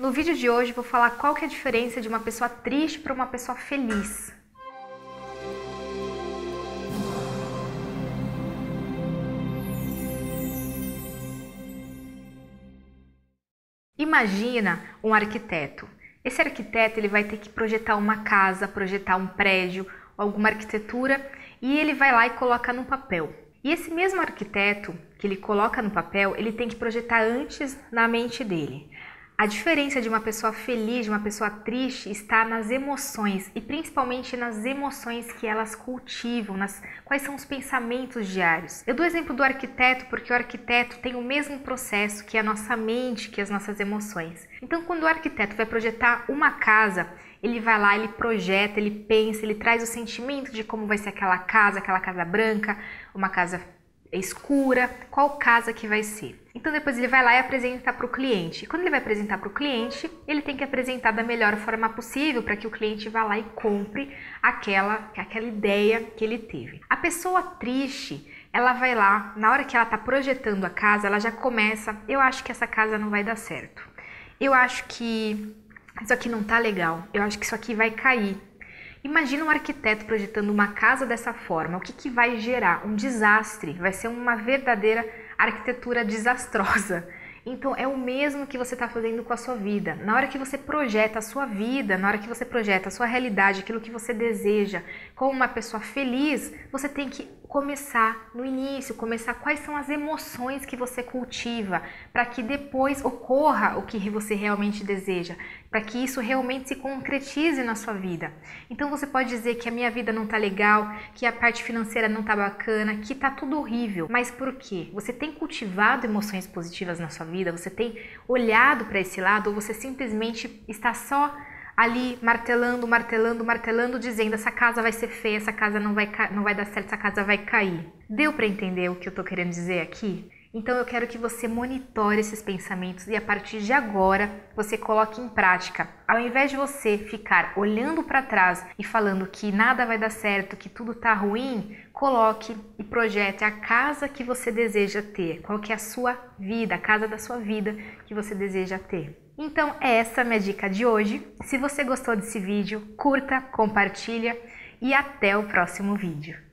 No vídeo de hoje vou falar qual que é a diferença de uma pessoa triste para uma pessoa feliz. Imagina um arquiteto. Esse arquiteto ele vai ter que projetar uma casa, projetar um prédio, alguma arquitetura e ele vai lá e coloca no papel. E esse mesmo arquiteto que ele coloca no papel, ele tem que projetar antes na mente dele. A diferença de uma pessoa feliz, de uma pessoa triste, está nas emoções e principalmente nas emoções que elas cultivam, nas quais são os pensamentos diários. Eu dou exemplo do arquiteto porque o arquiteto tem o mesmo processo que a nossa mente, que as nossas emoções. Então, quando o arquiteto vai projetar uma casa, ele vai lá, ele projeta, ele pensa, ele traz o sentimento de como vai ser aquela casa, aquela casa branca, uma casa escura, qual casa que vai ser. Então depois ele vai lá e apresenta para o cliente. quando ele vai apresentar para o cliente, ele tem que apresentar da melhor forma possível para que o cliente vá lá e compre aquela, aquela ideia que ele teve. A pessoa triste, ela vai lá, na hora que ela está projetando a casa, ela já começa, eu acho que essa casa não vai dar certo. Eu acho que isso aqui não tá legal. Eu acho que isso aqui vai cair. Imagina um arquiteto projetando uma casa dessa forma. O que, que vai gerar? Um desastre. Vai ser uma verdadeira arquitetura desastrosa. Então é o mesmo que você está fazendo com a sua vida. Na hora que você projeta a sua vida, na hora que você projeta a sua realidade, aquilo que você deseja, como uma pessoa feliz, você tem que começar no início, começar quais são as emoções que você cultiva, para que depois ocorra o que você realmente deseja, para que isso realmente se concretize na sua vida. Então você pode dizer que a minha vida não tá legal, que a parte financeira não tá bacana, que tá tudo horrível, mas por quê? Você tem cultivado emoções positivas na sua vida? Você tem olhado para esse lado ou você simplesmente está só ali martelando, martelando, martelando, dizendo essa casa vai ser feia, essa casa não vai, não vai dar certo, essa casa vai cair. Deu para entender o que eu estou querendo dizer aqui? Então eu quero que você monitore esses pensamentos e a partir de agora você coloque em prática. Ao invés de você ficar olhando para trás e falando que nada vai dar certo, que tudo está ruim, coloque e projete a casa que você deseja ter. Qual que é a sua vida, a casa da sua vida que você deseja ter. Então essa é a minha dica de hoje. Se você gostou desse vídeo, curta, compartilha e até o próximo vídeo.